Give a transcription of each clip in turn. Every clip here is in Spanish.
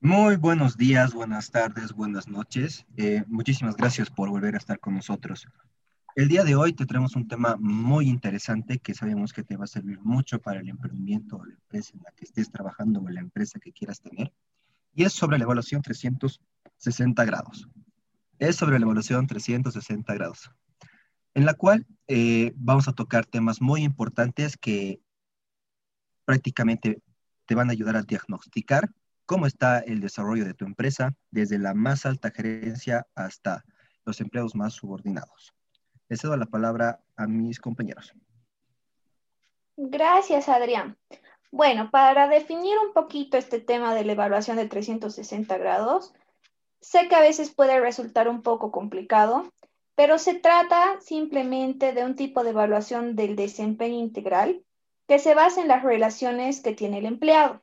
Muy buenos días, buenas tardes, buenas noches. Eh, muchísimas gracias por volver a estar con nosotros. El día de hoy te traemos un tema muy interesante que sabemos que te va a servir mucho para el emprendimiento o la empresa en la que estés trabajando o la empresa que quieras tener. Y es sobre la evaluación 360 grados. Es sobre la evaluación 360 grados, en la cual eh, vamos a tocar temas muy importantes que prácticamente te van a ayudar a diagnosticar cómo está el desarrollo de tu empresa desde la más alta gerencia hasta los empleados más subordinados. Le cedo la palabra a mis compañeros. Gracias, Adrián. Bueno, para definir un poquito este tema de la evaluación de 360 grados, sé que a veces puede resultar un poco complicado, pero se trata simplemente de un tipo de evaluación del desempeño integral que se basa en las relaciones que tiene el empleado.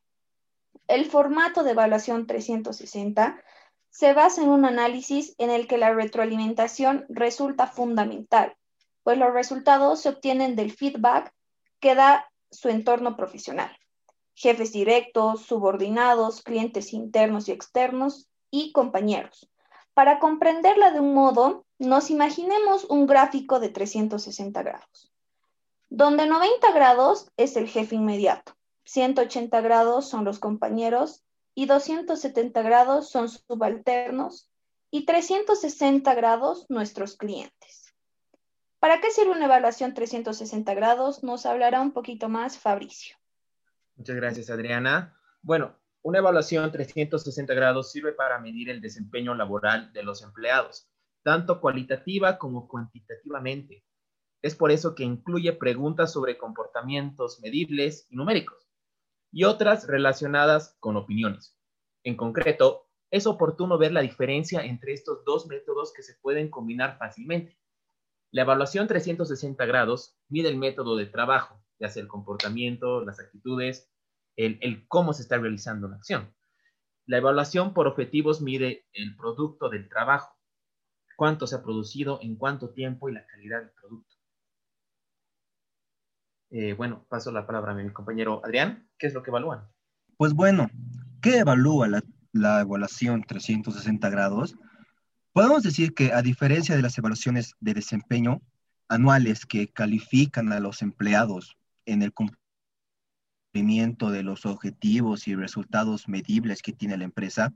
El formato de evaluación 360 se basa en un análisis en el que la retroalimentación resulta fundamental, pues los resultados se obtienen del feedback que da su entorno profesional. Jefes directos, subordinados, clientes internos y externos y compañeros. Para comprenderla de un modo, nos imaginemos un gráfico de 360 grados, donde 90 grados es el jefe inmediato, 180 grados son los compañeros y 270 grados son subalternos y 360 grados nuestros clientes. ¿Para qué sirve una evaluación 360 grados? Nos hablará un poquito más Fabricio. Muchas gracias, Adriana. Bueno, una evaluación 360 grados sirve para medir el desempeño laboral de los empleados, tanto cualitativa como cuantitativamente. Es por eso que incluye preguntas sobre comportamientos medibles y numéricos y otras relacionadas con opiniones. En concreto, es oportuno ver la diferencia entre estos dos métodos que se pueden combinar fácilmente. La evaluación 360 grados mide el método de trabajo, ya sea el comportamiento, las actitudes, el, cómo se está realizando una acción. La evaluación por objetivos mide el producto del trabajo, cuánto se ha producido, en cuánto tiempo y la calidad del producto. Eh, bueno, paso la palabra a mi compañero Adrián. ¿Qué es lo que evalúan? Pues bueno, ¿qué evalúa la, la evaluación 360 grados? Podemos decir que a diferencia de las evaluaciones de desempeño anuales que califican a los empleados en el cumplimiento de los objetivos y resultados medibles que tiene la empresa,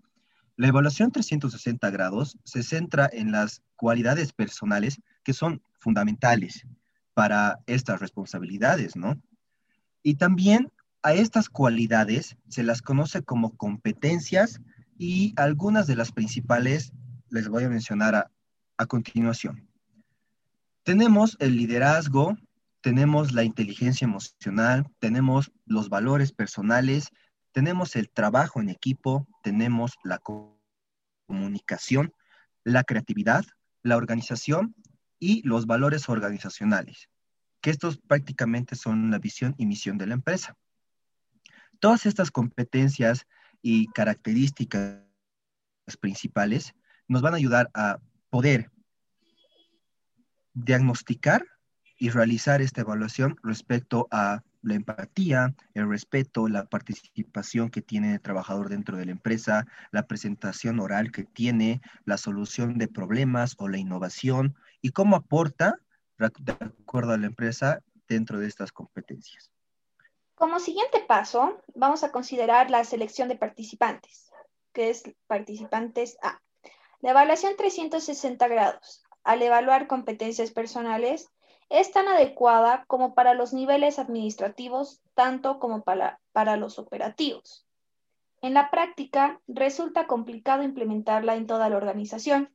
la evaluación 360 grados se centra en las cualidades personales que son fundamentales para estas responsabilidades, ¿no? Y también a estas cualidades se las conoce como competencias y algunas de las principales les voy a mencionar a, continuación. Tenemos el liderazgo, tenemos la inteligencia emocional, tenemos los valores personales, tenemos el trabajo en equipo, tenemos la comunicación, la creatividad, la organización y los valores organizacionales, que estos prácticamente son la visión y misión de la empresa. Todas estas competencias y características principales nos van a ayudar a poder diagnosticar y realizar esta evaluación respecto a la empatía, el respeto, la participación que tiene el trabajador dentro de la empresa, la presentación oral que tiene, la solución de problemas o la innovación y cómo aporta de acuerdo a la empresa dentro de estas competencias. Como siguiente paso, vamos a considerar la selección de participantes, que es participantes A. La evaluación 360 grados. Al evaluar competencias personales, es tan adecuada como para los niveles administrativos, tanto como para, para los operativos. En la práctica, resulta complicado implementarla en toda la organización,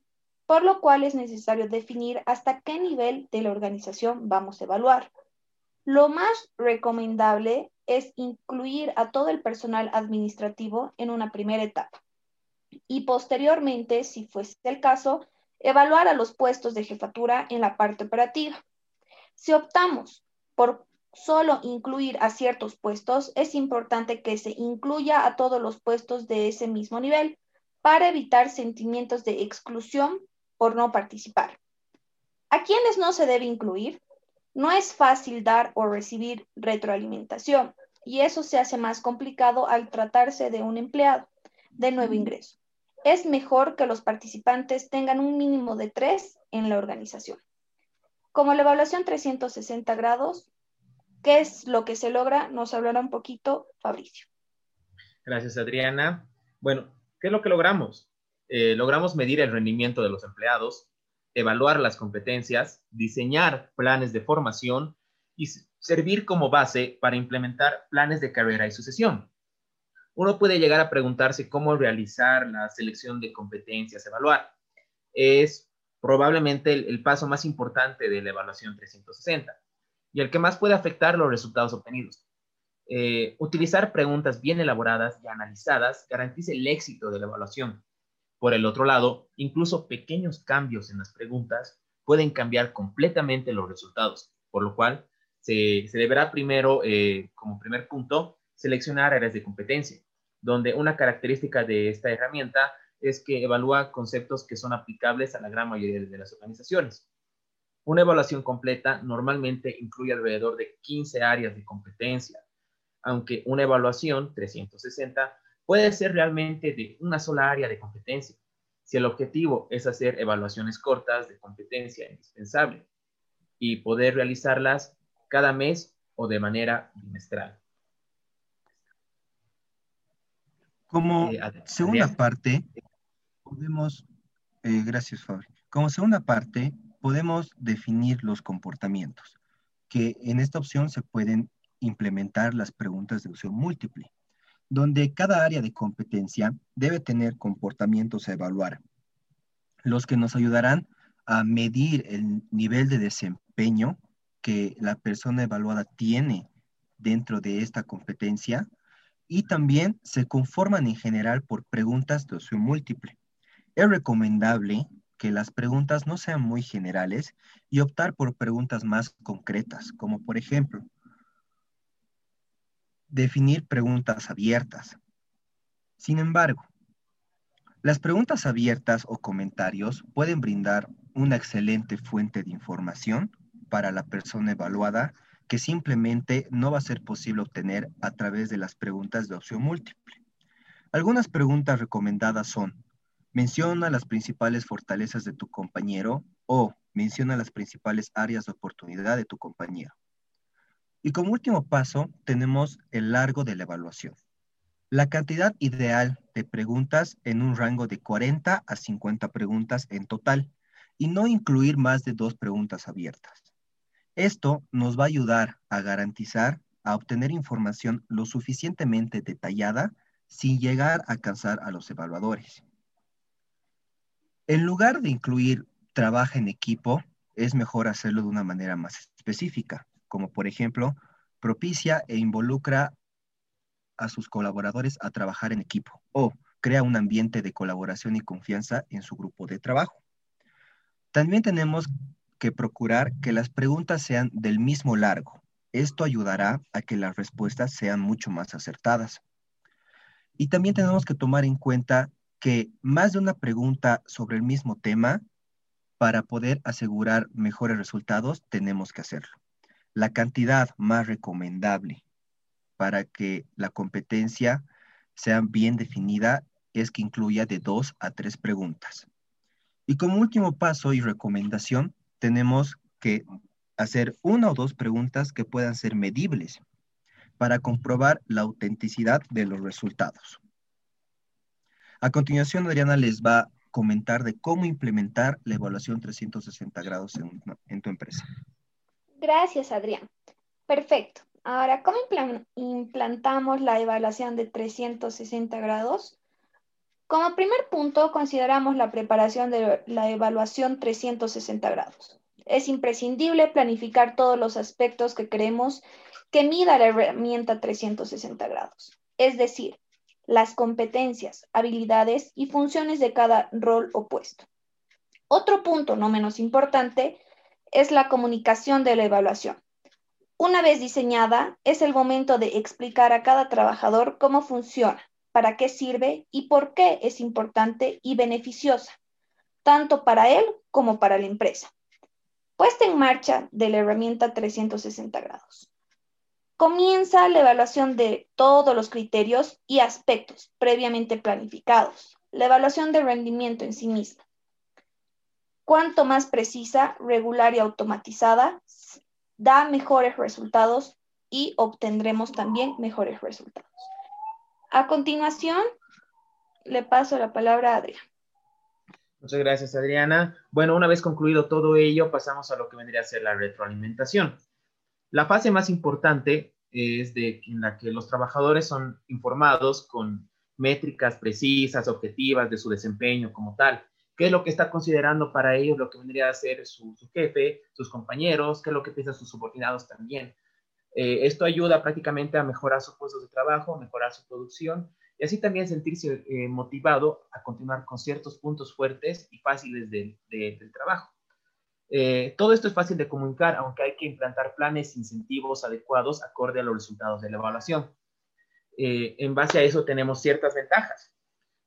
por lo cual es necesario definir hasta qué nivel de la organización vamos a evaluar. Lo más recomendable es incluir a todo el personal administrativo en una primera etapa y posteriormente, si fuese el caso, evaluar a los puestos de jefatura en la parte operativa. Si optamos por solo incluir a ciertos puestos, es importante que se incluya a todos los puestos de ese mismo nivel para evitar sentimientos de exclusión por no participar. ¿A quiénes no se debe incluir? No es fácil dar o recibir retroalimentación y eso se hace más complicado al tratarse de un empleado de nuevo ingreso. Es mejor que los participantes tengan un mínimo de tres en la organización. Como la evaluación 360 grados, ¿qué es lo que se logra? Nos hablará un poquito Fabricio. Gracias, Adriana. Bueno, ¿qué es lo que logramos? Eh, logramos medir el rendimiento de los empleados, evaluar las competencias, diseñar planes de formación y servir como base para implementar planes de carrera y sucesión. Uno puede llegar a preguntarse cómo realizar la selección de competencias, evaluar. Es probablemente el, paso más importante de la evaluación 360 y el que más puede afectar los resultados obtenidos. Eh, utilizar preguntas bien elaboradas y analizadas garantiza el éxito de la evaluación por el otro lado, incluso pequeños cambios en las preguntas pueden cambiar completamente los resultados, por lo cual se, deberá primero, eh, como primer punto, seleccionar áreas de competencia, donde una característica de esta herramienta es que evalúa conceptos que son aplicables a la gran mayoría de las organizaciones. Una evaluación completa normalmente incluye alrededor de 15 áreas de competencia, aunque una evaluación 360 puede ser realmente de una sola área de competencia, si el objetivo es hacer evaluaciones cortas de competencia indispensable y poder realizarlas cada mes o de manera bimestral. Como eh, segunda parte, podemos, eh, gracias Fabri, como segunda parte, podemos definir los comportamientos, que en esta opción se pueden implementar las preguntas de opción múltiple donde cada área de competencia debe tener comportamientos a evaluar, los que nos ayudarán a medir el nivel de desempeño que la persona evaluada tiene dentro de esta competencia y también se conforman en general por preguntas de opción múltiple. Es recomendable que las preguntas no sean muy generales y optar por preguntas más concretas, como por ejemplo, definir preguntas abiertas. Sin embargo, las preguntas abiertas o comentarios pueden brindar una excelente fuente de información para la persona evaluada que simplemente no va a ser posible obtener a través de las preguntas de opción múltiple. Algunas preguntas recomendadas son, menciona las principales fortalezas de tu compañero o menciona las principales áreas de oportunidad de tu compañero. Y como último paso, tenemos el largo de la evaluación. La cantidad ideal de preguntas en un rango de 40 a 50 preguntas en total y no incluir más de dos preguntas abiertas. Esto nos va a ayudar a garantizar a obtener información lo suficientemente detallada sin llegar a cansar a los evaluadores. En lugar de incluir trabajo en equipo, es mejor hacerlo de una manera más específica como por ejemplo, propicia e involucra a sus colaboradores a trabajar en equipo o crea un ambiente de colaboración y confianza en su grupo de trabajo. También tenemos que procurar que las preguntas sean del mismo largo. Esto ayudará a que las respuestas sean mucho más acertadas. Y también tenemos que tomar en cuenta que más de una pregunta sobre el mismo tema, para poder asegurar mejores resultados, tenemos que hacerlo. La cantidad más recomendable para que la competencia sea bien definida es que incluya de dos a tres preguntas. Y como último paso y recomendación, tenemos que hacer una o dos preguntas que puedan ser medibles para comprobar la autenticidad de los resultados. A continuación, Adriana les va a comentar de cómo implementar la evaluación 360 grados en, en tu empresa. Gracias, Adrián. Perfecto. Ahora, ¿cómo implantamos la evaluación de 360 grados? Como primer punto, consideramos la preparación de la evaluación 360 grados. Es imprescindible planificar todos los aspectos que queremos que mida la herramienta 360 grados, es decir, las competencias, habilidades y funciones de cada rol opuesto. Otro punto no menos importante es la comunicación de la evaluación. Una vez diseñada, es el momento de explicar a cada trabajador cómo funciona, para qué sirve y por qué es importante y beneficiosa, tanto para él como para la empresa. Puesta en marcha de la herramienta 360 grados. Comienza la evaluación de todos los criterios y aspectos previamente planificados, la evaluación de rendimiento en sí misma. Cuanto más precisa, regular y automatizada, da mejores resultados y obtendremos también mejores resultados. A continuación, le paso la palabra a Adrián. Muchas gracias, Adriana. Bueno, una vez concluido todo ello, pasamos a lo que vendría a ser la retroalimentación. La fase más importante es de en la que los trabajadores son informados con métricas precisas, objetivas de su desempeño como tal. ¿Qué es lo que está considerando para ellos lo que vendría a ser su, jefe, sus compañeros? ¿Qué es lo que piensan sus subordinados también? Eh, esto ayuda prácticamente a mejorar sus puestos de trabajo, mejorar su producción y así también sentirse eh, motivado a continuar con ciertos puntos fuertes y fáciles del trabajo. Eh, todo esto es fácil de comunicar, aunque hay que implantar planes incentivos adecuados acorde a los resultados de la evaluación. En base a eso tenemos ciertas ventajas.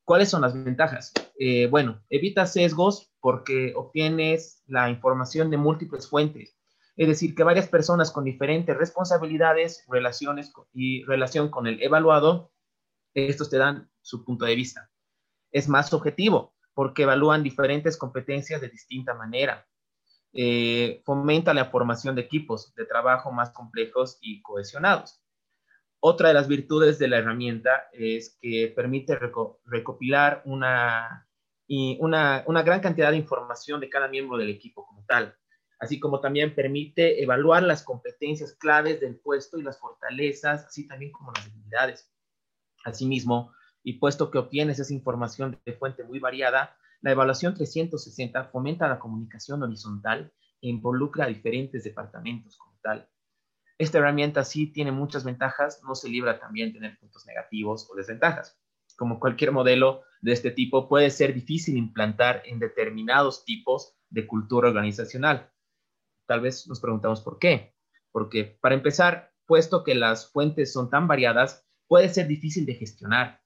¿Cuáles son las ventajas? Eh, bueno, evita sesgos porque obtienes la información de múltiples fuentes. Es decir, que varias personas con diferentes responsabilidades, relaciones y relación con el evaluado, estos te dan su punto de vista. Es más objetivo porque evalúan diferentes competencias de distinta manera eh, fomenta la formación de equipos de trabajo más complejos y cohesionados. Otra de las virtudes de la herramienta es que permite recopilar una, una, una gran cantidad de información de cada miembro del equipo como tal, así como también permite evaluar las competencias claves del puesto y las fortalezas, así también como las debilidades. Asimismo, y puesto que obtienes esa información de fuente muy variada, la evaluación 360 fomenta la comunicación horizontal e involucra a diferentes departamentos como tal. Esta herramienta sí tiene muchas ventajas, no se libra también tener puntos negativos o desventajas. Como cualquier modelo de este tipo, puede ser difícil implantar en determinados tipos de cultura organizacional. Tal vez nos preguntamos por qué. Porque, para empezar, puesto que las fuentes son tan variadas, puede ser difícil de gestionar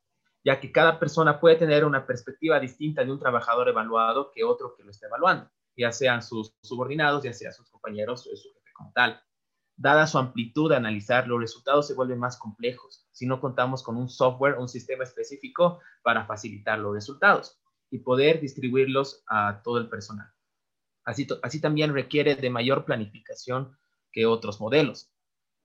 ya que cada persona puede tener una perspectiva distinta de un trabajador evaluado que otro que lo esté evaluando, ya sean sus subordinados, ya sean sus compañeros o su jefe como tal. Dada su amplitud analizar, los resultados se vuelven más complejos si no contamos con un software, un sistema específico para facilitar los resultados y poder distribuirlos a todo el personal. Así, así también requiere de mayor planificación que otros modelos,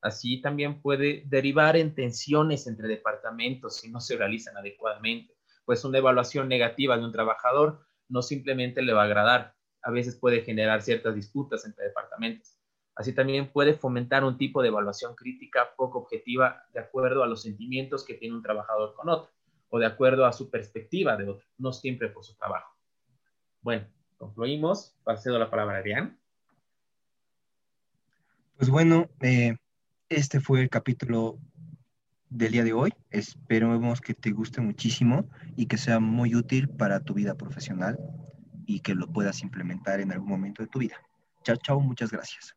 Así también puede derivar en tensiones entre departamentos si no se realizan adecuadamente, pues una evaluación negativa de un trabajador no simplemente le va a agradar, a veces puede generar ciertas disputas entre departamentos. Así también puede fomentar un tipo de evaluación crítica poco objetiva de acuerdo a los sentimientos que tiene un trabajador con otro o de acuerdo a su perspectiva de otro, no siempre por su trabajo. Bueno, concluimos. Paso la palabra a Adrián. Pues bueno, eh, este fue el capítulo del día de hoy. Esperemos que te guste muchísimo y que sea muy útil para tu vida profesional y que lo puedas implementar en algún momento de tu vida. Chao, chao, muchas gracias.